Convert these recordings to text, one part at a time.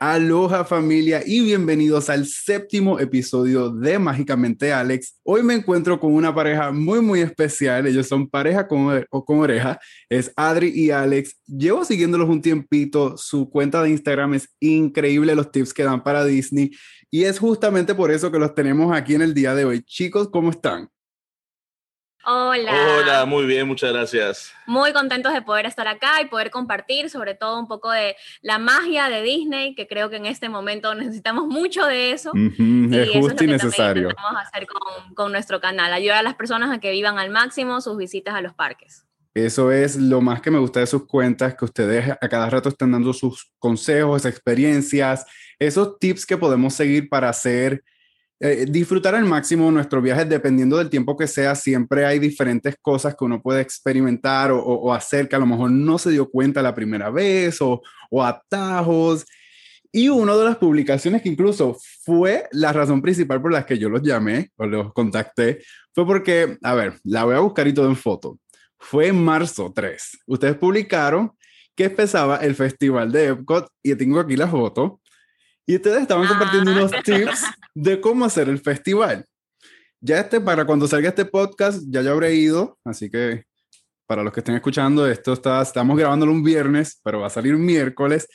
Aloha familia y bienvenidos al séptimo episodio de Mágicamente Alex. Hoy me encuentro con una pareja muy muy especial, ellos son pareja con, con oreja, es Adri y Alex. Llevo siguiéndolos un tiempito, su cuenta de Instagram es increíble los tips que dan para Disney y es justamente por eso que los tenemos aquí en el día de hoy. Chicos, ¿cómo están? Hola. Hola, muy bien, muchas gracias. Muy contentos de poder estar acá y poder compartir sobre todo un poco de la magia de Disney, que creo que en este momento necesitamos mucho de eso. es justo y necesario. Vamos a hacer con, con nuestro canal, ayudar a las personas a que vivan al máximo sus visitas a los parques. Eso es lo más que me gusta de sus cuentas, que ustedes a cada rato están dando sus consejos, experiencias, esos tips que podemos seguir para hacer eh, disfrutar al máximo nuestro viaje, dependiendo del tiempo que sea, siempre hay diferentes cosas que uno puede experimentar o, hacer que a lo mejor no se dio cuenta la primera vez o, o atajos. Y una de las publicaciones que incluso fue la razón principal por la que yo los llamé o los contacté fue porque, a ver, la voy a buscar y todo en foto. Fue en marzo 3. Ustedes publicaron que empezaba el festival de Epcot y tengo aquí la foto y ustedes estaban compartiendo unos ah. tips de cómo hacer el festival. Ya este, para cuando salga este podcast, ya yo habré ido, así que para los que estén escuchando, esto está, estamos grabándolo un viernes, pero va a salir un miércoles.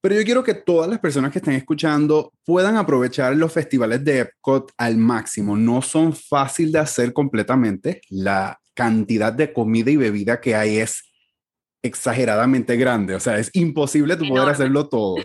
Pero yo quiero que todas las personas que estén escuchando puedan aprovechar los festivales de Epcot al máximo. No son fácil de hacer completamente. La cantidad de comida y bebida que hay es exageradamente grande. O sea, es imposible tú poder hacerlo todo.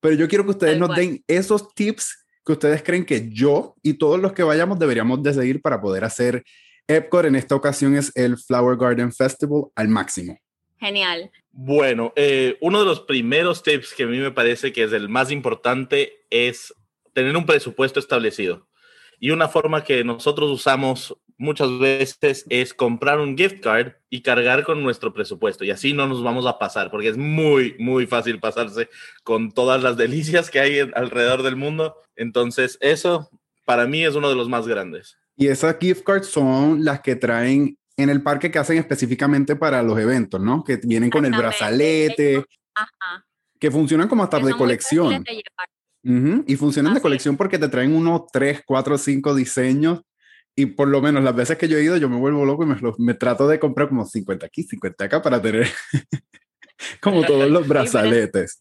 Pero yo quiero que ustedes nos den esos tips que ustedes creen que yo y todos los que vayamos deberíamos de seguir para poder hacer Epcot. En esta ocasión es el Flower Garden Festival al máximo. Genial. Bueno, eh, uno de los primeros tips que a mí me parece que es el más importante es tener un presupuesto establecido. Y una forma que nosotros usamos muchas veces es comprar un gift card y cargar con nuestro presupuesto. Y así no nos vamos a pasar, porque es muy, muy fácil pasarse con todas las delicias que hay alrededor del mundo. Entonces, eso para mí es uno de los más grandes. Y esas gift cards son las que traen en el parque que hacen específicamente para los eventos, ¿no? Que vienen con el brazalete, que funcionan como hasta de colección. Y funcionan de colección porque te traen unos 3, 4, 5 diseños y por lo menos las veces que yo he ido, yo me vuelvo loco y me, me trato de comprar como 50 aquí, 50 acá para tener como todos los brazaletes.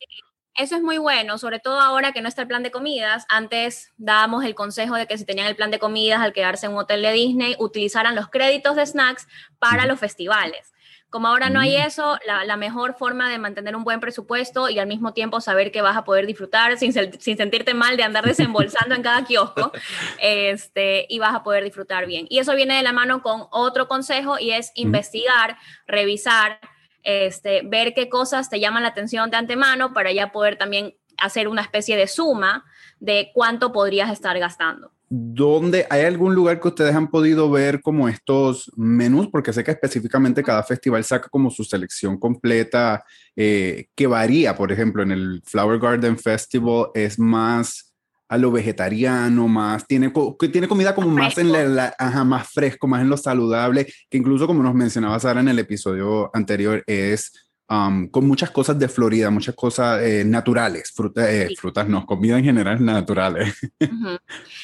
Eso es muy bueno, sobre todo ahora que no está el plan de comidas. Antes dábamos el consejo de que si tenían el plan de comidas al quedarse en un hotel de Disney, utilizaran los créditos de snacks para los festivales. Como ahora no hay mm. eso, la, mejor forma de mantener un buen presupuesto y al mismo tiempo saber que vas a poder disfrutar sin, sin sentirte mal de andar desembolsando en cada kiosco este, y vas a poder disfrutar bien. Y eso viene de la mano con otro consejo y es investigar, revisar, este, ver qué cosas te llaman la atención de antemano para ya poder también hacer una especie de suma de cuánto podrías estar gastando. ¿Dónde hay algún lugar que ustedes han podido ver como estos menús? Porque sé que específicamente cada festival saca como su selección completa eh, que varía. Por ejemplo, en el Flower Garden Festival es más a lo vegetariano, más tiene, tiene comida como más en la, más fresco, más en lo saludable, que incluso como nos mencionaba Sara en el episodio anterior, es con muchas cosas de Florida, muchas cosas eh, naturales, eh, frutas no, comida en general naturales.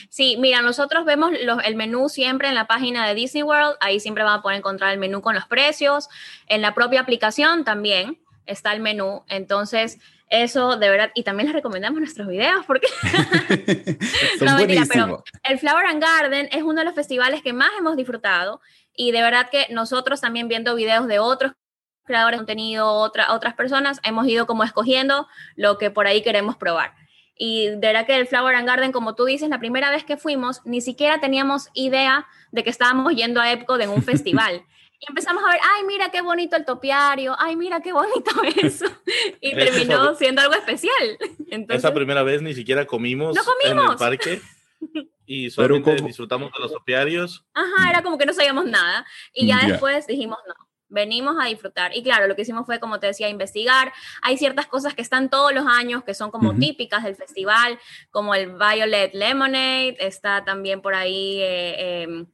Sí, mira, nosotros vemos el menú siempre en la página de Disney World, ahí siempre van a poder encontrar el menú con los precios, en la propia aplicación también está el menú, entonces eso de verdad, y también les recomendamos nuestros videos porque... no, mentira, pero el Flower and Garden es uno de los festivales que más hemos disfrutado y de verdad que nosotros también viendo videos de otros creadores de contenido, otra, otras personas, hemos ido como escogiendo lo que por ahí queremos probar. Y de verdad que el Flower and Garden, como tú dices, la primera vez que fuimos, ni siquiera teníamos idea de que estábamos yendo a Epcot en un festival. Y empezamos a ver, ay, mira qué bonito el topiario, ay, mira qué bonito eso. Y terminó siendo algo especial. Esa primera vez ni siquiera comimos, en el parque. Y solamente disfrutamos de los topiarios. Ajá, era como que no sabíamos nada. Y ya después dijimos, no, venimos a disfrutar. Y claro, lo que hicimos fue, como te decía, investigar. Hay ciertas cosas que están todos los años, que son como típicas del festival, como el Violet Lemonade, está también por ahí. Eh, em,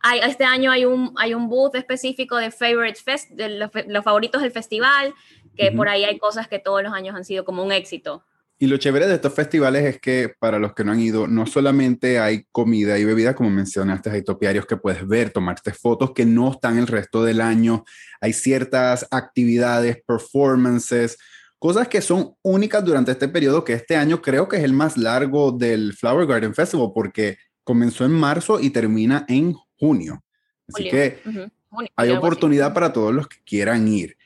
hay, este año hay un, hay un booth específico de favorite fest, de los, favoritos del festival, que por ahí hay cosas que todos los años han sido como un éxito. Y lo chévere de estos festivales es que para los que no han ido, no solamente hay comida y bebida, como mencionaste, hay topiarios que puedes ver, tomarte fotos que no están el resto del año, hay ciertas actividades, performances, cosas que son únicas durante este periodo, que este año creo que es el más largo del Flower Garden Festival, porque comenzó en marzo y termina en junio. Así que hay oportunidad para todos los que quieran ir.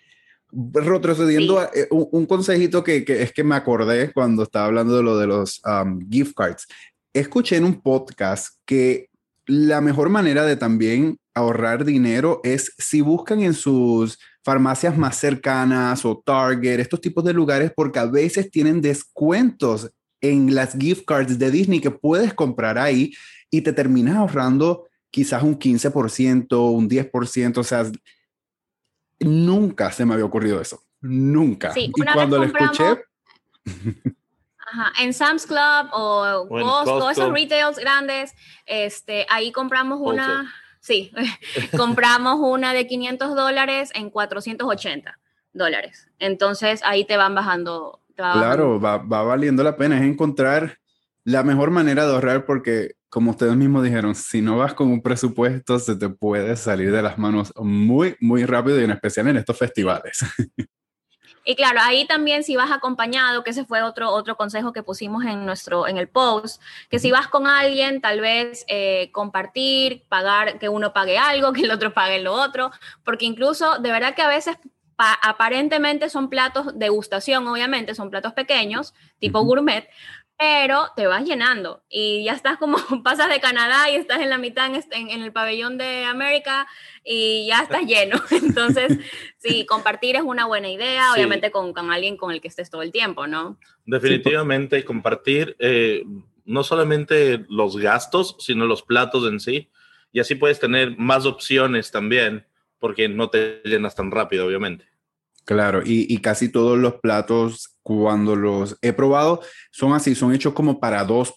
Retrocediendo, eh, un, consejito que, es que me acordé cuando estaba hablando de lo de los um, gift cards. Escuché en un podcast que la mejor manera de también ahorrar dinero es si buscan en sus farmacias más cercanas o Target, estos tipos de lugares, porque a veces tienen descuentos en las gift cards de Disney que puedes comprar ahí y te terminas ahorrando quizás un 15%, un 10%, o sea, nunca se me había ocurrido eso, nunca. Sí, y cuando lo escuché... Ajá, en Sam's Club o, Costco, esos retails grandes, este, ahí compramos una, sí, compramos una de 500 dólares en 480 dólares. Entonces ahí te van bajando. claro, Va, va valiendo la pena, es encontrar la mejor manera de ahorrar porque como ustedes mismos dijeron, si no vas con un presupuesto, se te puede salir de las manos muy, muy rápido y en especial en estos festivales. Y claro, ahí también si vas acompañado, que ese fue otro, otro consejo que pusimos en, nuestro, en el post, que si vas con alguien, tal vez eh, compartir, pagar, que uno pague algo, que el otro pague lo otro, porque incluso de verdad que a veces aparentemente son platos de gustación, obviamente, son platos pequeños, tipo gourmet, pero te vas llenando y ya estás como, pasas de Canadá y estás en la mitad en, en, el pabellón de América y ya estás lleno. Entonces, sí, compartir es una buena idea, obviamente con, con, alguien con el que estés todo el tiempo, ¿no? Definitivamente, compartir eh, no solamente los gastos, sino los platos en sí, y así puedes tener más opciones también, porque no te llenas tan rápido, obviamente. Claro, y, y, casi todos los platos, cuando los he probado, son así, son hechos como para dos,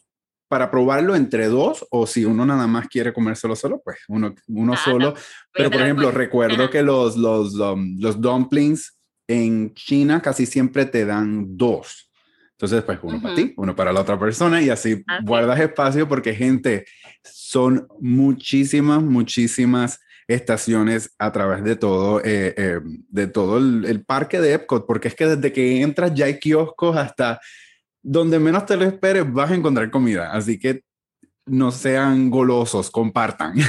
para probarlo entre dos, o si uno nada más quiere comérselo solo, pues uno, uno ah, solo. Pero, por ejemplo, recuerdo que los, los, um, los dumplings en China casi siempre te dan dos. Entonces, pues uno para ti, uno para la otra persona y así guardas espacio porque gente, son muchísimas, muchísimas estaciones a través de todo, eh, eh, de todo el, parque de Epcot, porque es que desde que entras ya hay kioscos hasta donde menos te lo esperes vas a encontrar comida. Así que no sean golosos, compartan.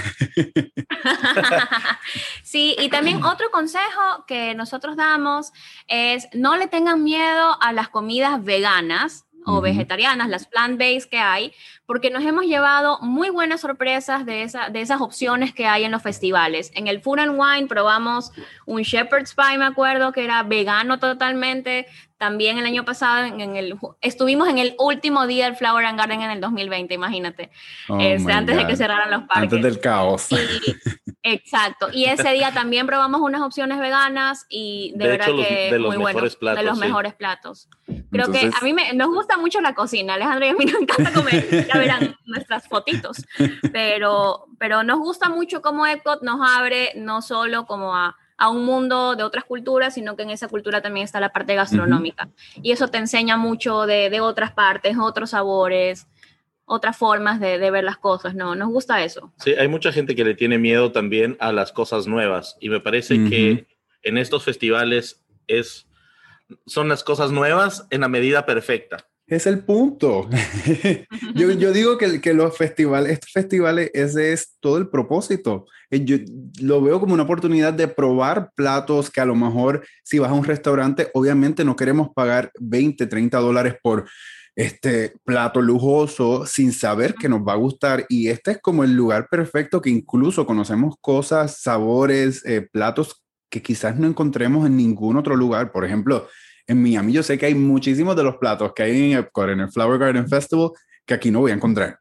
Sí, y también otro consejo que nosotros damos es no le tengan miedo a las comidas veganas o vegetarianas, las plant-based que hay, porque nos hemos llevado muy buenas sorpresas de, esa, de esas opciones que hay en los festivales. En el Food and Wine probamos un Shepherd's Pie, me acuerdo, que era vegano totalmente. También el año pasado en el, estuvimos en el último día del Flower and Garden en el 2020, imagínate, oh este, antes de que cerraran los parques. Antes del caos. exacto. Y ese día también probamos unas opciones veganas y de, verdad que muy bueno, de los mejores platos. Creo que a mí me, nos gusta mucho la cocina, Alejandro, y a mí nos encanta comer, ya verán nuestras fotitos, pero, pero nos gusta mucho cómo Epcot nos abre no solo como a a un mundo de otras culturas, sino que en esa cultura también está la parte gastronómica. Y eso te enseña mucho de, de, otras partes, otros sabores, otras formas de, de, ver las cosas, ¿no? Nos gusta eso. Sí, hay mucha gente que le tiene miedo también a las cosas nuevas y me parece que en estos festivales es, son las cosas nuevas en la medida perfecta. Es el punto. yo, yo, digo que, que, los festivales, estos festivales, ese es todo el propósito. Eh, yo lo veo como una oportunidad de probar platos que a lo mejor si vas a un restaurante, obviamente no queremos pagar 20, 30 dólares por este plato lujoso sin saber que nos va a gustar. Y este es como el lugar perfecto que incluso conocemos cosas, sabores, eh, platos que quizás no encontremos en ningún otro lugar. Por ejemplo, en Miami yo sé que hay muchísimos de los platos que hay en Epcot, en el Flower Garden Festival, que aquí no voy a encontrar.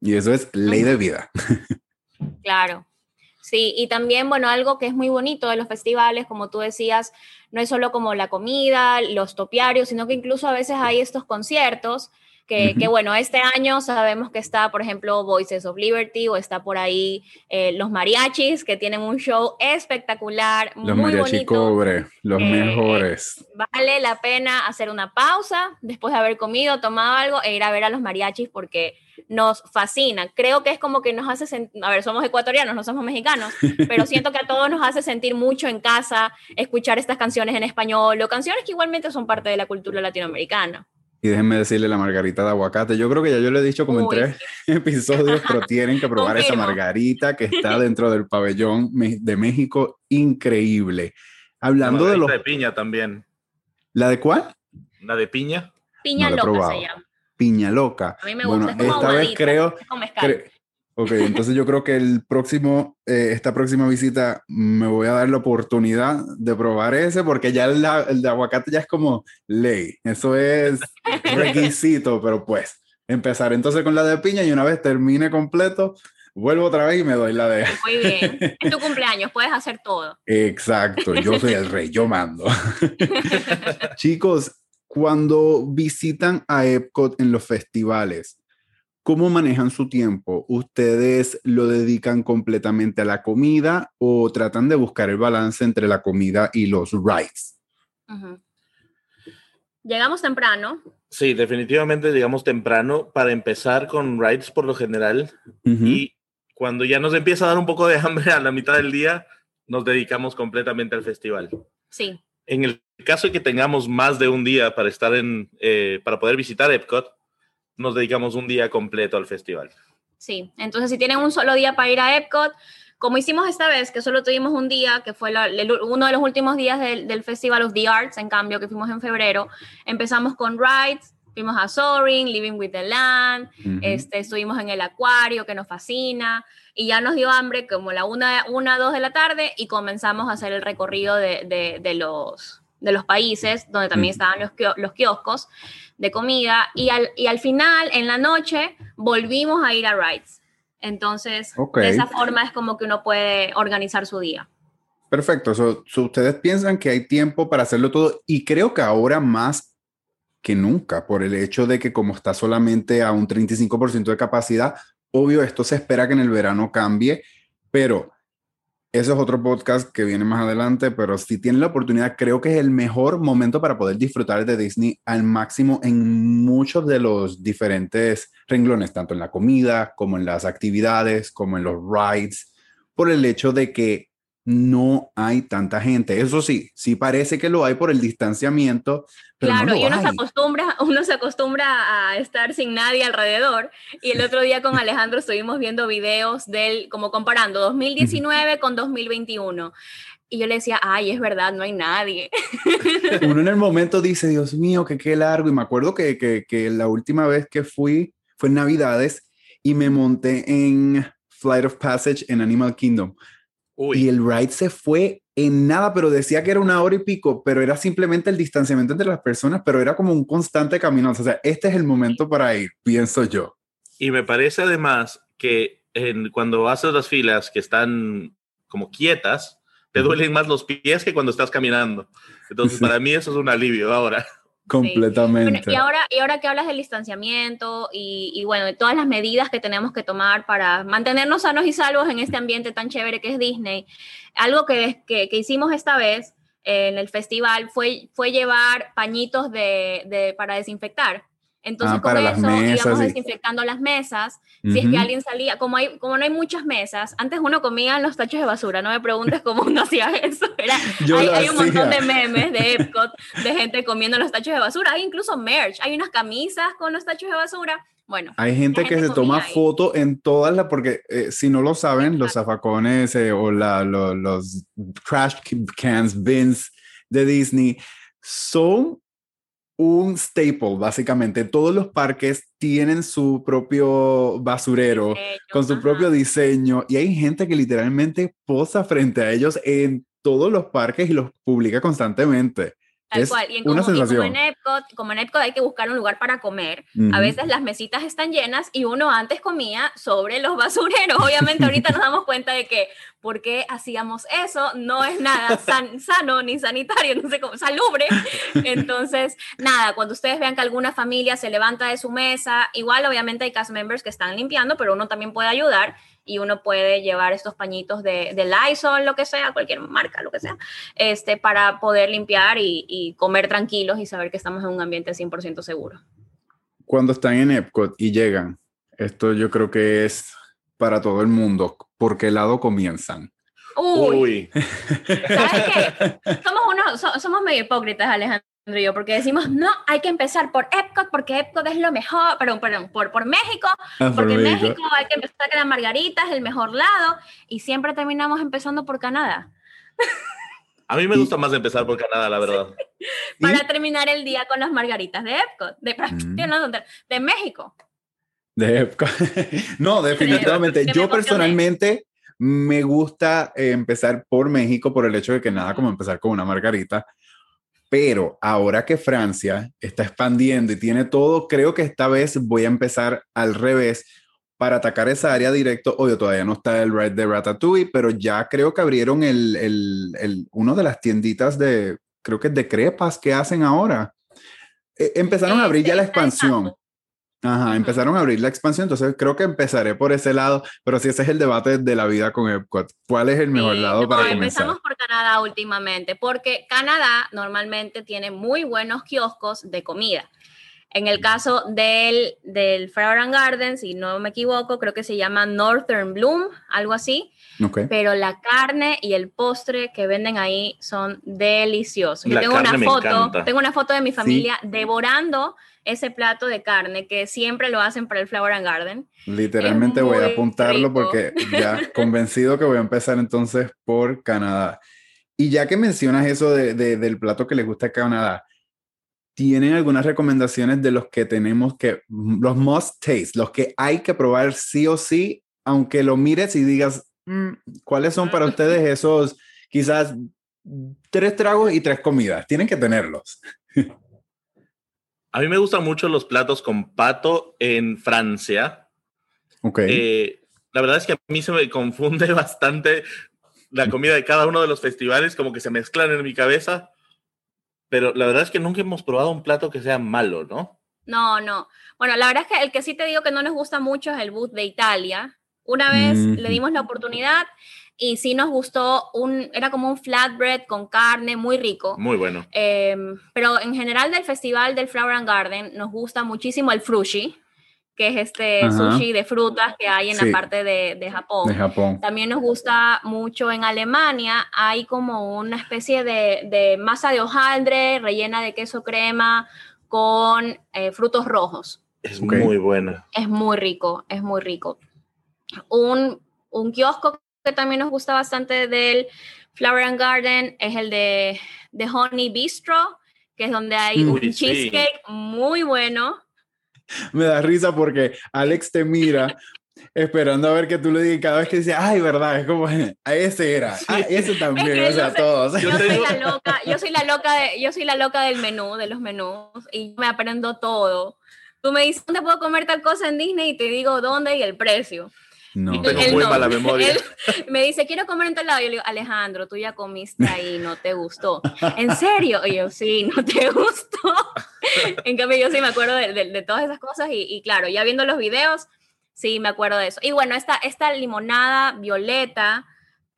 Y eso es ley de vida. Claro. Sí, y también, bueno, algo que es muy bonito de los festivales, como tú decías, no es solo como la comida, los topiarios, sino que incluso a veces hay estos conciertos Que, que, bueno, este año sabemos que está, por ejemplo, Voices of Liberty o está por ahí eh, los mariachis, que tienen un show espectacular. Los muy mariachi bonito. cobre, los eh, mejores. Vale la pena hacer una pausa después de haber comido, tomado algo e ir a ver a los mariachis porque nos fascina. Creo que es como que nos hace sentir, a ver, somos ecuatorianos, no somos mexicanos, pero siento que a todos nos hace sentir mucho en casa escuchar estas canciones en español o canciones que igualmente son parte de la cultura latinoamericana. Y déjenme decirle la margarita de aguacate. Yo creo que ya yo le he dicho como en tres episodios, pero tienen que probar esa margarita que está dentro del pabellón de México. Increíble. Hablando de los... de piña también. ¿La de cuál? La de piña. Piña loca se llama piña loca. A mí me gusta, bueno, esta vez creo, Ok, entonces yo creo que el próximo, eh, esta próxima visita me voy a dar la oportunidad de probar ese porque ya el, el de aguacate ya es como ley, eso es requisito, pero pues empezar entonces con la de piña y una vez termine completo, vuelvo otra vez y me doy la de... Muy bien, es tu cumpleaños, puedes hacer todo. Exacto, yo soy el rey, yo mando. Chicos, cuando visitan a Epcot en los festivales, ¿cómo manejan su tiempo? ¿Ustedes lo dedican completamente a la comida o tratan de buscar el balance entre la comida y los rides? Llegamos temprano. Sí, definitivamente llegamos temprano para empezar con rides por lo general. Y cuando ya nos empieza a dar un poco de hambre a la mitad del día, nos dedicamos completamente al festival. Sí. En el caso de que tengamos más de un día para estar en, eh, para poder visitar Epcot, nos dedicamos un día completo al festival. Sí, entonces si tienen un solo día para ir a Epcot, como hicimos esta vez, que solo tuvimos un día, que fue uno de los últimos días del, del, Festival of the Arts, en cambio, que fuimos en febrero, empezamos con rides, fuimos a Soaring, Living with the Land, este, estuvimos en el acuario, que nos fascina, y ya nos dio hambre como la una, una dos de la tarde y comenzamos a hacer el recorrido de, de, los, de los países donde también estaban los, los kioscos de comida y al, y al final, en la noche, volvimos a ir a rides. Entonces, de esa forma es como que uno puede organizar su día. Perfecto. ustedes piensan que hay tiempo para hacerlo todo y creo que ahora más que nunca por el hecho de que como está solamente a un 35% de capacidad, Obvio, esto se espera que en el verano cambie, pero eso es otro podcast que viene más adelante, pero si tienen la oportunidad, creo que es el mejor momento para poder disfrutar de Disney al máximo en muchos de los diferentes renglones, tanto en la comida como en las actividades, como en los rides, por el hecho de que no hay tanta gente. Eso sí, sí parece que lo hay por el distanciamiento. Claro, y uno se, acostumbra, uno se acostumbra a estar sin nadie alrededor. Y el otro día con Alejandro estuvimos viendo videos del, como comparando 2019 con 2021. Y yo le decía, ay, es verdad, no hay nadie. Uno en el momento dice, Dios mío, que qué largo. Y me acuerdo que, que, que la última vez que fui fue en Navidades y me monté en Flight of Passage en Animal Kingdom y el ride se fue en nada, pero decía que era una hora y pico, pero era simplemente el distanciamiento entre las personas, pero era como un constante camino. O sea, este es el momento para ir, pienso yo. Y me parece además que en, cuando haces las filas que están como quietas, te duelen más los pies que cuando estás caminando. Entonces, para mí eso es un alivio ahora. Completamente. y, ahora, y ahora que hablas del distanciamiento y, y, bueno, de todas las medidas que tenemos que tomar para mantenernos sanos y salvos en este ambiente tan chévere que es Disney, algo que, que, que hicimos esta vez en el festival fue, fue llevar pañitos de, de, para desinfectar. Entonces, ah, con eso íbamos desinfectando las mesas. Si es que alguien salía, como, hay, como no hay muchas mesas, antes uno comía en los tachos de basura. No me preguntes cómo uno hacía eso. hay, hay un montón de memes de Epcot de gente comiendo en los tachos de basura. Hay incluso merch. Hay unas camisas con los tachos de basura. Bueno, hay gente, que se toma foto en todas las, porque eh, si no lo saben, los zafacones eh, o la, los trash cans, bins de Disney son un staple, básicamente. Todos los parques tienen su propio basurero, con su propio diseño, y hay gente que literalmente posa frente a ellos en todos los parques y los publica constantemente. Tal cual. Y, en como, en Epcot, como en Epcot hay que buscar un lugar para comer, a veces las mesitas están llenas y uno antes comía sobre los basureros. Obviamente ahorita nos damos cuenta de que por qué hacíamos eso, no es nada sano ni sanitario, no sé cómo, salubre. Entonces, nada, cuando ustedes vean que alguna familia se levanta de su mesa, igual obviamente hay cast members que están limpiando, pero uno también puede ayudar y uno puede llevar estos pañitos de, de Lysol, lo que sea, cualquier marca, lo que sea, este, para poder limpiar y, y comer tranquilos y saber que estamos en un ambiente 100% seguro. Cuando están en Epcot y llegan, esto yo creo que es para todo el mundo. ¿Por qué lado comienzan? Uy. ¿Sabes qué? Somos, unos, somos medio hipócritas, Alejandro yo, porque decimos, no, hay que empezar por Epcot, porque Epcot es lo mejor, perdón, perdón, por, por México, ah, porque en México. hay que empezar con la margarita, es el mejor lado, y siempre terminamos empezando por Canadá. A mí me gusta más empezar por Canadá, la verdad. Para terminar el día con las margaritas de Epcot, de, mm. de México. De Epcot. no, definitivamente. Yo personalmente me gusta eh, empezar por México por el hecho de que nada como empezar con una margarita. Pero ahora que Francia está expandiendo y tiene todo, creo que esta vez voy a empezar al revés para atacar esa área directo. Obvio, todavía no está el Red de Ratatouille, pero ya creo que abrieron el, el, el, uno de las tienditas de, creo que de crepas que hacen ahora. Eh, empezaron a abrir ya la expansión. Ajá, empezaron a abrir la expansión, entonces creo que empezaré por ese lado, pero si ese es el debate de la vida con Epcot, ¿cuál es el mejor lado para comenzar? Empezamos por Canadá últimamente, porque Canadá normalmente tiene muy buenos kioscos de comida. En el caso del, del Flower and Garden, si no me equivoco, creo que se llama Northern Bloom, algo así. Pero la carne y el postre que venden ahí son deliciosos. Yo tengo una foto, tengo una foto de mi familia devorando ese plato de carne que siempre lo hacen para el Flower and Garden. Literalmente voy a apuntarlo porque ya convencido que voy a empezar entonces por Canadá. Y ya que mencionas eso de, del plato que les gusta a Canadá, ¿tienen algunas recomendaciones de los que tenemos que, los must taste, los que hay que probar sí o sí, aunque lo mires y digas, mm, ¿cuáles son para ustedes esos quizás tres tragos y tres comidas? Tienen que tenerlos. A mí me gustan mucho los platos con pato en Francia. Ok. Eh, la verdad es que a mí se me confunde bastante la comida de cada uno de los festivales, como que se mezclan en mi cabeza. Pero la verdad es que nunca hemos probado un plato que sea malo, ¿no? No, no. Bueno, la verdad es que el que sí te digo que no nos gusta mucho es el boot de Italia. Una vez le dimos la oportunidad y sí nos gustó, un, era como un flatbread con carne, muy rico. Muy bueno. Em, pero en general del festival del Flower and Garden nos gusta muchísimo el frushi, que es este sushi de frutas que hay en la parte de, de, Japón. de, Japón. También nos gusta mucho en Alemania, hay como una especie de, de masa de hojaldre rellena de queso crema con eh, frutos rojos. Es muy buena. Es muy rico, es muy rico. Un, un kiosco que también nos gusta bastante del Flower and Garden es el de, de Honey Bistro, que es donde hay un cheesecake muy bueno. Me da risa porque Alex te mira esperando a ver que tú le digas cada vez que dice, ay, verdad, es como, a ese era, ah, ese también, o sea, todos. Yo soy la loca, yo soy la loca, de, yo soy la loca del menú, de los menús, y me aprendo todo. Tú me dices, ¿dónde puedo comer tal cosa en Disney? Y te digo dónde y el precio. No. Tengo muy mala memoria. me dice, quiero comer en tal lado. Yo le digo, Alejandro, tú ya comiste ahí, no te gustó. ¿En serio? Y yo, sí, no te gustó. En cambio, yo sí me acuerdo de, de, todas esas cosas y, y, claro, ya viendo los videos, sí me acuerdo de eso. Y bueno, esta, esta limonada violeta,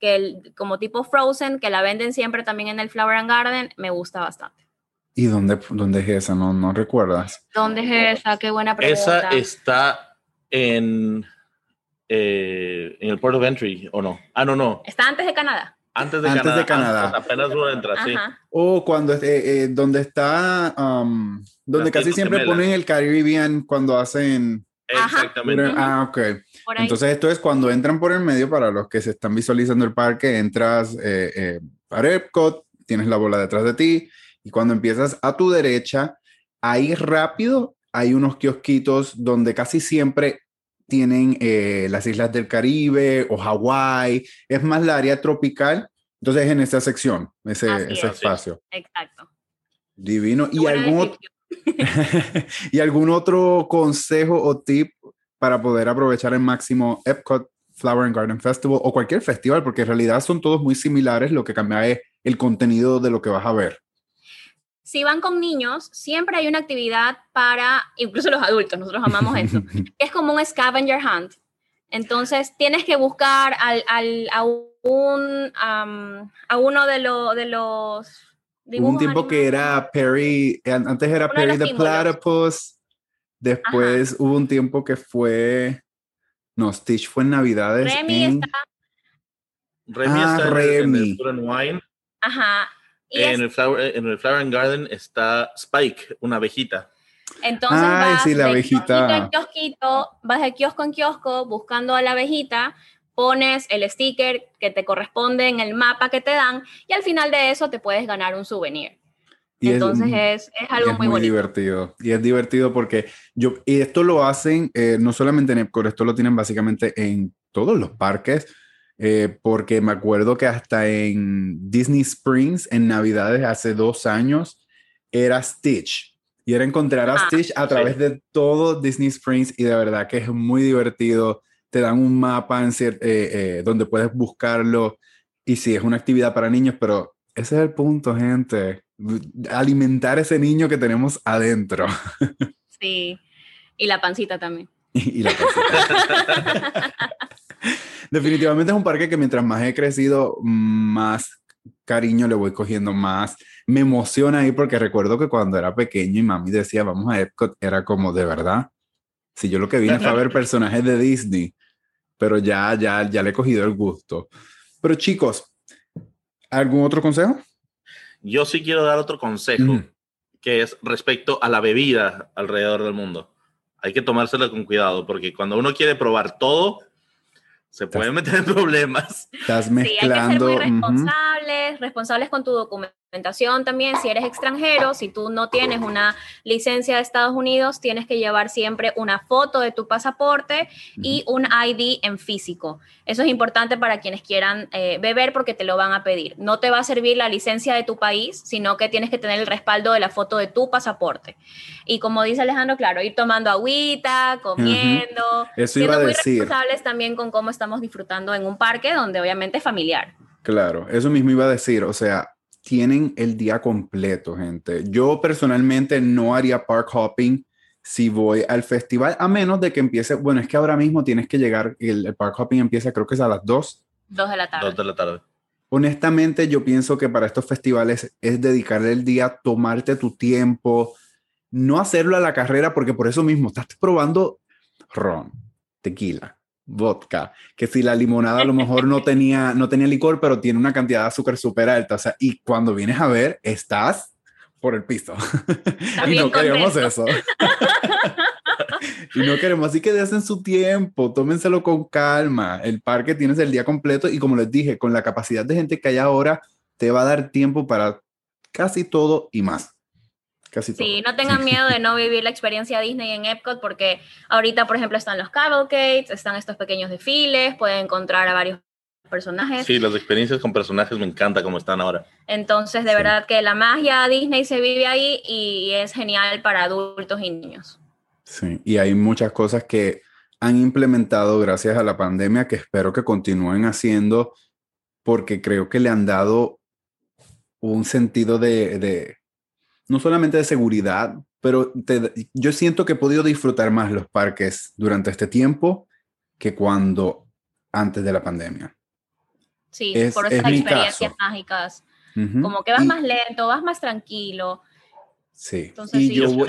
que el, como tipo frozen, que la venden siempre también en el Flower and Garden, me gusta bastante. ¿Y dónde, dónde es esa? ¿No, ¿No recuerdas? ¿Dónde es esa? Qué buena pregunta. Esa está en eh, en el Port of Entry, ¿o no? Ah, no, no. Está antes de Canadá. Antes de Canadá. De Canadá. apenas uno entra, sí. O cuando, eh, eh, donde está, um, donde casi siempre ponen el Caribbean cuando hacen... Exactamente. Ah, ok. Entonces esto es cuando entran por el medio, para los que se están visualizando el parque, entras eh, para Epcot, tienes la bola detrás de ti, y cuando empiezas a tu derecha, ahí rápido hay unos kiosquitos donde casi siempre tienen eh, las islas del Caribe o Hawái, es más la área tropical, entonces en esa sección, ese, ese espacio. Exacto. Divino. ¿Y algún, ¿Y algún otro consejo o tip para poder aprovechar el máximo Epcot Flower and Garden Festival o cualquier festival, porque en realidad son todos muy similares, lo que cambia es el contenido de lo que vas a ver. Si van con niños, siempre hay una actividad para, incluso los adultos, nosotros amamos eso, es como un scavenger hunt. Entonces tienes que buscar al, al, a, un, a uno de, lo, de los... Hubo un tiempo que era Perry, antes era Perry the Platypus, después hubo un tiempo que fue, no, Stitch fue en Navidades. Remy está... Remy ah, está Remy. En, el Wine. Ajá. En, el flower, en el Flower and Garden está Spike, una abejita. Entonces vas, de kiosquito, vas de kiosco en kiosco buscando a la abejita, pones el sticker que te corresponde en el mapa que te dan y al final de eso te puedes ganar un souvenir. Entonces es, es, algo muy, muy divertido. Y es divertido porque yo, y esto lo hacen eh, no solamente en Epcot, esto lo tienen básicamente en todos los parques, eh, porque me acuerdo que hasta en Disney Springs, en Navidades hace dos años, era Stitch. Y era encontrar a ah, Stitch a través de todo Disney Springs y de verdad que es muy divertido. Te dan un mapa en eh, eh, donde puedes buscarlo y sí, es una actividad para niños, pero ese es el punto, gente. Alimentar ese niño que tenemos adentro. Sí, y la pancita también. y la pancita. Definitivamente es un parque que mientras más he crecido, más cariño le voy cogiendo más. Me emociona ahí porque recuerdo que cuando era pequeño y mami decía, vamos a Epcot, era como de verdad. Si yo lo que vine fue a ver personajes de Disney, pero ya, ya, ya le he cogido el gusto. Pero chicos, ¿algún otro consejo? Yo sí quiero dar otro consejo, que es respecto a la bebida alrededor del mundo. Hay que tomársela con cuidado, porque cuando uno quiere probar todo, se pueden meter en problemas. Estás mezclando. Sí, hay que ser muy responsables, responsables con tu documento también, si eres extranjero, si tú no tienes una licencia de Estados Unidos, tienes que llevar siempre una foto de tu pasaporte y un ID en físico. Eso es importante para quienes quieran eh, beber porque te lo van a pedir. No te va a servir la licencia de tu país, sino que tienes que tener el respaldo de la foto de tu pasaporte. Y como dice Alejandro, claro, ir tomando agüita, comiendo, siendo muy responsables también con cómo estamos disfrutando en un parque donde obviamente es familiar. Claro, eso mismo iba a decir, o sea, tienen el día completo, gente. Yo personalmente no haría park hopping si voy al festival, a menos de que empiece, bueno, es que ahora mismo tienes que llegar, el, park hopping empieza creo que es a las 2. 2 de la tarde. 2 de la tarde. Honestamente, yo pienso que para estos festivales es dedicarle el día, tomarte tu tiempo, no hacerlo a la carrera, porque por eso mismo estás probando ron, tequila, vodka, que si la limonada a lo mejor no tenía, no tenía licor, pero tiene una cantidad de azúcar súper alta, o sea, y cuando vienes a ver, estás por el piso. y no queremos eso. y no queremos, así que desen su tiempo, tómenselo con calma. El parque tienes el día completo y como les dije, con la capacidad de gente que hay ahora, te va a dar tiempo para casi todo y más. Casi sí, no tengan miedo de no vivir la experiencia Disney en Epcot porque ahorita, por ejemplo, están los cavalcades, están estos pequeños desfiles, pueden encontrar a varios personajes. Sí, las experiencias con personajes me encanta como están ahora. Entonces, de verdad que la magia Disney se vive ahí y es genial para adultos y niños. Sí, y hay muchas cosas que han implementado gracias a la pandemia que espero que continúen haciendo porque creo que le han dado un sentido de no solamente de seguridad, pero yo siento que he podido disfrutar más los parques durante este tiempo que cuando antes de la pandemia. Sí, por esas experiencias mágicas. Como que vas más lento, vas más tranquilo. Sí. y yo voy,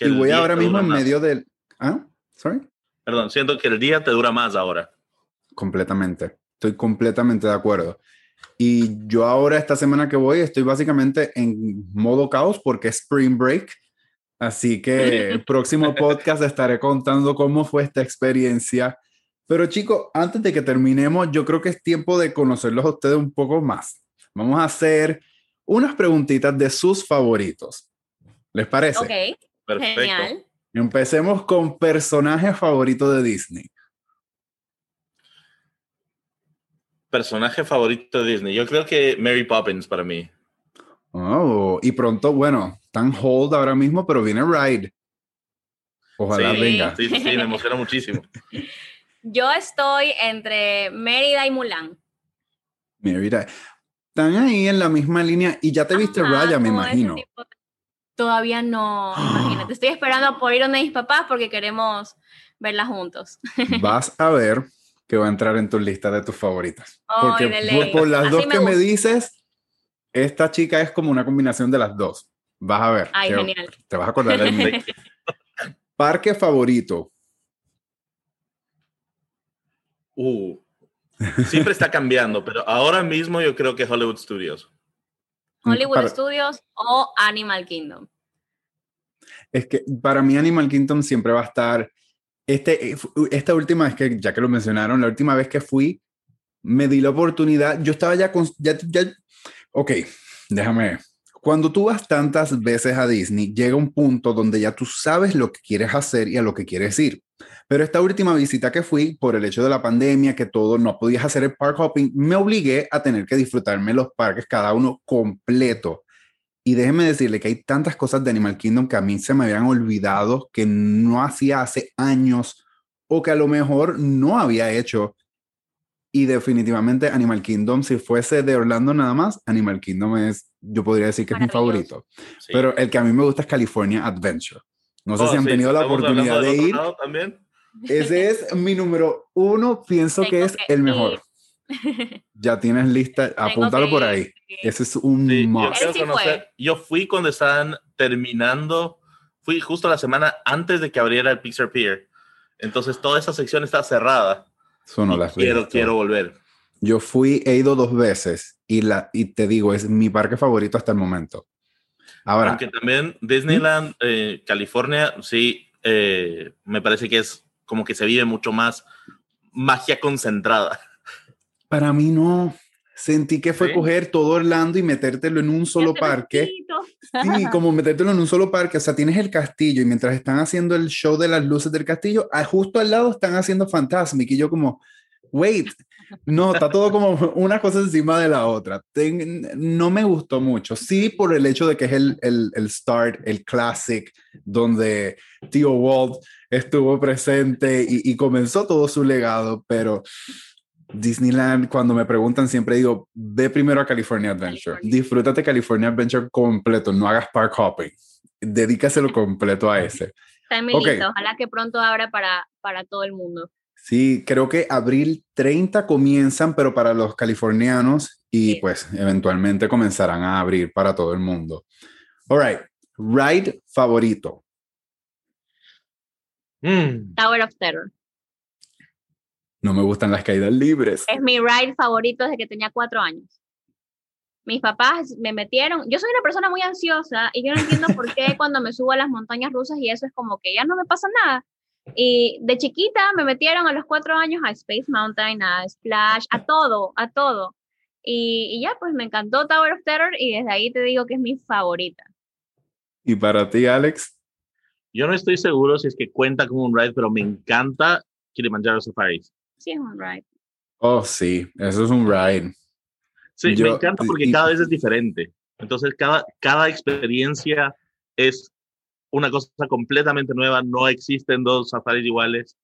y, voy ahora mismo en medio del... ¿Ah? ¿Sorry? Perdón, siento que el día te dura más ahora. Completamente. Estoy completamente de acuerdo. Y yo ahora, esta semana que voy, estoy básicamente en modo caos porque es Spring Break. Así que el próximo podcast estaré contando cómo fue esta experiencia. Pero chicos, antes de que terminemos, yo creo que es tiempo de conocerlos a ustedes un poco más. Vamos a hacer unas preguntitas de sus favoritos. ¿Les parece? Ok, Perfecto. genial. Empecemos con personaje favorito de Disney. Personaje favorito de Disney. Yo creo que Mary Poppins para mí. Oh, y pronto, bueno, tan hold ahora mismo, pero viene Ride. Ojalá venga. Sí, sí, me emociona muchísimo. Yo estoy entre Mérida y Mulan. Mérida. Están ahí en la misma línea y ya te viste Ajá, Raya, me imagino. de- Todavía no, imagínate. Estoy esperando por ir donde mis papás porque queremos verla juntos. Vas a ver que va a entrar en tu lista de tus favoritas. Porque por, las Así dos me que me dices, esta chica es como una combinación de las dos. Vas a ver. Ay, que genial. Te vas a acordar del mío. Parque favorito. Uh, siempre está cambiando, pero ahora mismo yo creo que Hollywood Studios. Hollywood Para- Studios o Animal Kingdom. Es que para mí Animal Kingdom siempre va a estar. Este, esta última vez que, ya que lo mencionaron, la última vez que fui, me di la oportunidad. Yo estaba ya con. Ya, ya- ok, déjame. Cuando tú vas tantas veces a Disney, llega un punto donde ya tú sabes lo que quieres hacer y a lo que quieres ir. Pero esta última visita que fui, por el hecho de la pandemia, que todo no podías hacer el park hopping, me obligué a tener que disfrutarme los parques, cada uno completo. Y déjeme decirle que hay tantas cosas de Animal Kingdom que a mí se me habían olvidado que no hacía hace años o que a lo mejor no había hecho. Y definitivamente Animal Kingdom, si fuese de Orlando nada más, Animal Kingdom es, yo podría decir que es mi favorito. Sí. Pero el que a mí me gusta es California Adventure. No sé Oh, si han sí, tenido la oportunidad de ir. también. Ese es mi número uno, pienso que es que el mejor. ir. Ya tienes lista, apúntalo por ahí. Ese es un Sí, yo sí conocer. Yo fui cuando estaban terminando, fui justo la semana antes de que abriera el Pixar Pier. Entonces toda esa sección está cerrada. Eso no Y las quiero, quiero volver. Yo fui, he ido dos veces y, la, y te digo, es mi parque favorito hasta el momento. Ahora, Aunque también Disneyland, eh, California, sí, eh, me parece que es como que se vive mucho más magia concentrada. Para mí no. Sentí que fue ¿Sí? coger todo Orlando y metértelo en un solo parque. Sí, como metértelo en un solo parque. O sea, tienes el castillo y mientras están haciendo el show de las luces del castillo, ah, justo al lado están haciendo Fantasmic y yo como, wait, no, está todo como una cosa encima de la otra. Ten- no me gustó mucho. Sí, por el hecho de que es el, el, el start, el classic, donde Tío Walt estuvo presente y, y comenzó todo su legado, pero Disneyland, cuando me preguntan, siempre digo, ve primero a California Adventure. California. Disfrútate California Adventure completo, no hagas park hopping. Dedícaselo completo a ese. Está en mi Ok. lista. Ojalá que pronto abra para, para todo el mundo. Sí, creo que abril 30 comienzan, pero para los californianos y Sí. pues eventualmente comenzarán a abrir para todo el mundo. All right, ride favorito. Mm, Tower of Terror. No me gustan las caídas libres. Es mi ride favorito desde que tenía cuatro años. Mis papás me metieron. Yo soy una persona muy ansiosa y yo no entiendo por qué cuando me subo a las montañas rusas y eso es como que ya no me pasa nada. Y de chiquita me metieron a los cuatro años a Space Mountain, a Splash, a todo, a todo. Y, y ya, pues me encantó Tower of Terror y desde ahí te digo que es mi favorita. Y para ti, Alex, Yo no estoy seguro si es que cuenta como un ride, pero me encanta Kilimanjaro Safaris. Sí, es un ride. oh sí, eso es un ride. Sí, Yo- me encanta porque y- cada vez es diferente. Entonces, cada, cada experiencia es una cosa completamente nueva. No existen dos safaris iguales.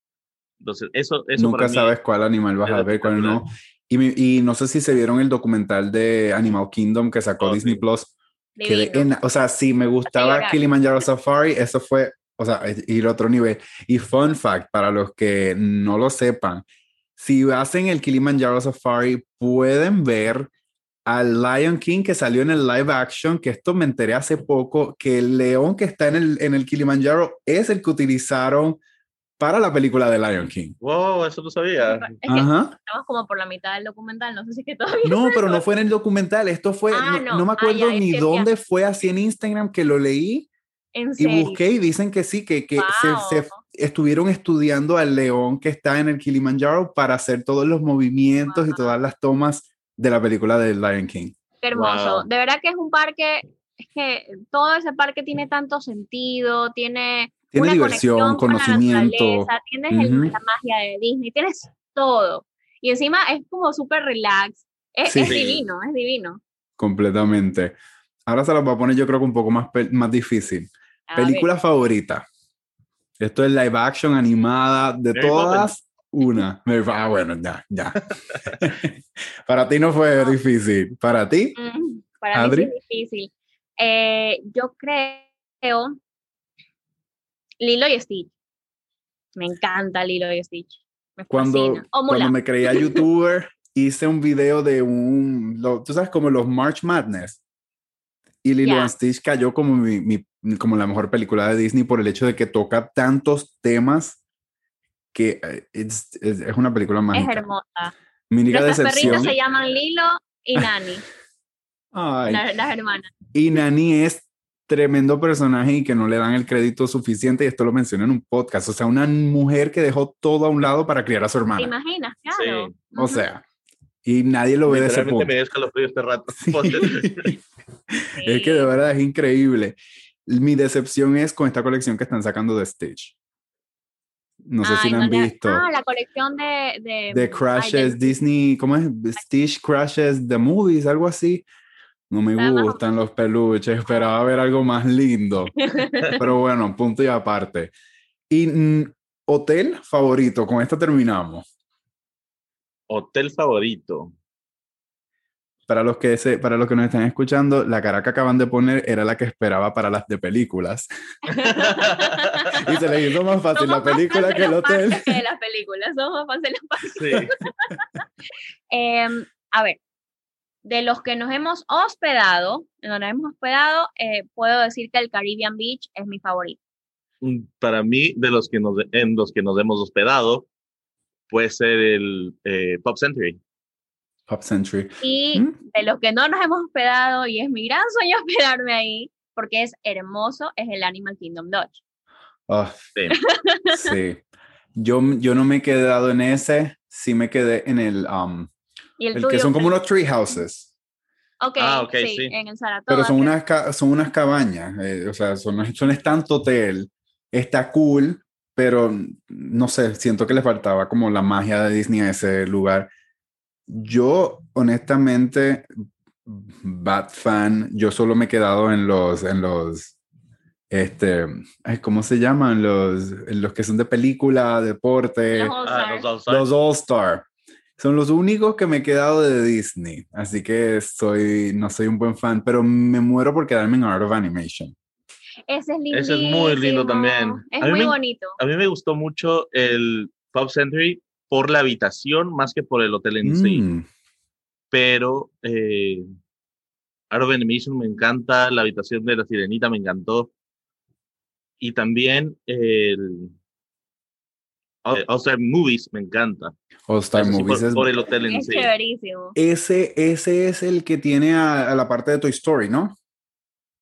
Entonces, eso, eso Nunca para mí sabes cuál animal vas a ver, cuál no. Y, y no sé si se vieron el documental de Animal Kingdom que sacó Oh, Disney sí. Plus. Divino. en- o sea, si me gustaba. Kilimanjaro Safari, eso fue, o sea, ir a otro nivel. Y fun fact, para los que no lo sepan, si hacen el Kilimanjaro Safari, pueden ver al Lion King que salió en el live action, que esto me enteré hace poco, que el león que está en el, en el Kilimanjaro es el que utilizaron para la película de Lion King. Wow, eso no sabía. Es que Ajá. estamos como por la mitad del documental, no sé si es que todavía. No, pero no fue en el documental, esto fue, Ah, no, no. no me Ah, acuerdo ya, es ni dónde fue así en Instagram que lo leí En y serio. busqué y dicen que sí, que, que se- Wow. se, estuvieron estudiando al león que está en el Kilimanjaro para hacer todos los movimientos y Wow. todas las tomas de la película de Lion King. Qué hermoso. Wow. De verdad que es un parque, es que todo ese parque tiene tanto sentido, tiene, Tiene una diversión, conexión con la conocimiento. tienes el- Ujú. la magia de Disney, tienes todo. Y encima es como súper relax. Es, Sí. es divino, es divino. Completamente. Ahora se los voy a poner yo creo que un poco más, más difícil. A ver, Película favorita. Esto es live action, animada, de Mary todas. Una. Me- Ah, bueno, ya, ya. Para ti no fue difícil. ¿Para ti? Mm, Para Adri. mí es difícil. Eh, yo creo Lilo y Stitch. Me encanta Lilo y Stitch. Me Cuando, cuando me creía youtuber, hice un video de un, lo- tú sabes, como los March Madness. Y Lilo Ya. and Stitch cayó como, mi, mi- como la mejor película de Disney por el hecho de que toca tantos temas que eh, it's- es, es una película Es mágica. hermosa. Mi única Nuestras decepción. se llaman Lilo y Nani, Ay, la- las hermanas. Y Nani es tremendo personaje y que no le dan el crédito suficiente, y esto lo mencioné en un podcast. O sea, una mujer que dejó todo a un lado para criar a su ¿Te hermana. imaginas? Claro. Sí. O sea, y nadie lo ve de ese punto. me dio escalofrío este rato. Sí. Es que de verdad es increíble. Mi decepción es con esta colección que están sacando de Stitch. No sé si Ay, la no han le- visto. Ah, la colección de... De, de ay, Crashes del- Disney, ¿cómo es? Stitch Crashes The Movies, algo así. No me más gustan los peluches, esperaba ver algo más lindo. Pero bueno, punto y aparte. Y mm, hotel favorito, con esto terminamos. Hotel favorito. Para los que se, para los que nos están escuchando, la cara que acaban de poner era la que esperaba para las de películas. Y se les hizo más fácil la Somos más película que el hotel. que las películas, somos más fáciles los parques. Sí. Em, a ver, de los que nos hemos hospedado, en donde nos hemos hospedado, eh, puedo decir que el Caribbean Beach es mi favorito. Mm, Para mí, de los que nos, en los que nos hemos hospedado, puede ser el eh, Pop Century. Pop Century. Y ¿Mm? de los que no nos hemos hospedado, y es mi gran sueño hospedarme ahí, porque es hermoso, es el Animal Kingdom Dodge. Ah, Sí. sí. Yo, yo no me he quedado en ese, sí me quedé en el, um, Y el, el tuyo, que son como unos tree houses. Ok, Ah, ok, sí, sí. en el Saratoga. Pero son creo. unas, ca- son unas cabañas, eh, o sea, son, son es tanto hotel, está cool, pero no sé, siento que le faltaba como la magia de Disney a ese lugar. Yo, honestamente, bad fan, yo solo me he quedado en los, en los, este, ay, ¿cómo se llaman? Los, en los que son de película, deporte, Los Ah, los All-Stars. los All Star. Son los únicos que me he quedado de Disney, así que soy, no soy un buen fan, pero me muero por quedarme en Art of Animation. Ese es lindo. Ese es muy lindo también. Es muy me- bonito. A mí me gustó mucho el Pop Century por la habitación más que por el hotel en sí. Mm, Pero eh, Art of Animation me encanta, la habitación de la sirenita me encantó. Y también el All All Star Movies me encanta. All Star Eso sí, Movies por, es- por el hotel en Es sí. chéverísimo. ese, ese es el que tiene a, a la parte de Toy Story, ¿no?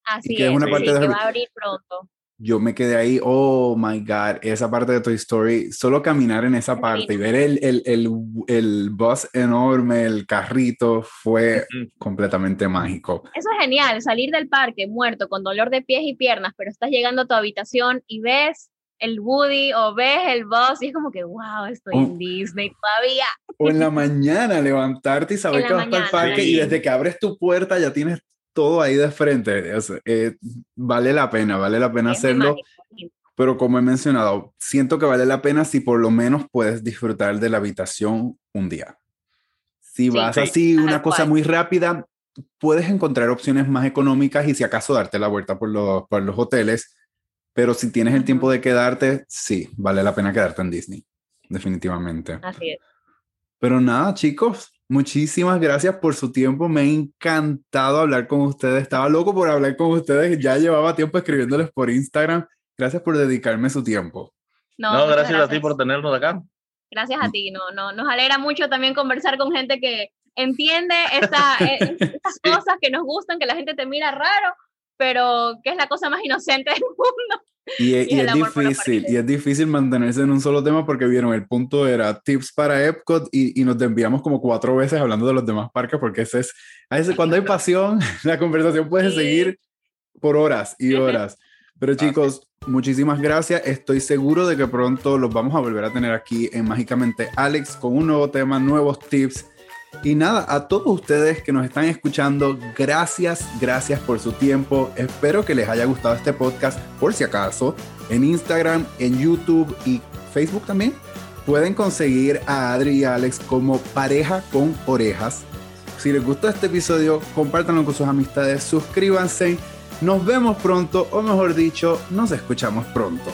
Así que es una sí, parte de- que va a abrir pronto. Yo me quedé ahí, oh my God, esa parte de Toy Story, solo caminar en esa Es parte y ver el, el, el, el bus enorme, el carrito, fue completamente mágico. Eso es genial, salir del parque muerto con dolor de pies y piernas, pero estás llegando a tu habitación y ves el Woody o ves el bus y es como que, wow, estoy Oh. en Disney todavía. O en la mañana levantarte y saber En que vas para el parque y Sí. desde que abres tu puerta ya tienes todo ahí de frente. O sea, eh, vale la pena, vale la pena Es hacerlo. mágico. Pero como he mencionado, siento que vale la pena si por lo menos puedes disfrutar de la habitación un día. Si Sí, vas sí, así, una cosa cual. muy rápida, puedes encontrar opciones más económicas y si acaso darte la vuelta por los, por los hoteles. Pero si tienes el tiempo de quedarte, sí, vale la pena quedarte en Disney. Definitivamente. Así es. Pero nada, chicos, muchísimas gracias por su tiempo. Me ha encantado hablar con ustedes. Estaba loco por hablar con ustedes. Ya llevaba tiempo escribiéndoles por Instagram. Gracias por dedicarme su tiempo. No, No, muchas gracias, a ti por tenernos acá. Gracias a ti, no, no, nos alegra mucho también conversar con gente que entiende esta, eh, estas Sí. cosas que nos gustan, que la gente te mira raro, pero que es la cosa más inocente del mundo. Y, es- Y y es difícil, y es difícil mantenerse en un solo tema porque vieron, el punto era tips para Epcot y, y nos desviamos como cuatro veces hablando de los demás parques porque ese es, veces cuando hay pasión, la conversación puede Sí. seguir por horas y horas. Pero chicos, muchísimas gracias. Estoy seguro de que pronto los vamos a volver a tener aquí en Mágicamente Alex con un nuevo tema, nuevos tips. Y nada, a todos ustedes que nos están escuchando, gracias, gracias por su tiempo. Espero que les haya gustado este podcast, por si acaso, en Instagram, en YouTube y Facebook también. Pueden conseguir a Adri y Alex como pareja con orejas. Si les gustó este episodio, compártanlo con sus amistades, suscríbanse. Nos vemos pronto, o mejor dicho, nos escuchamos pronto.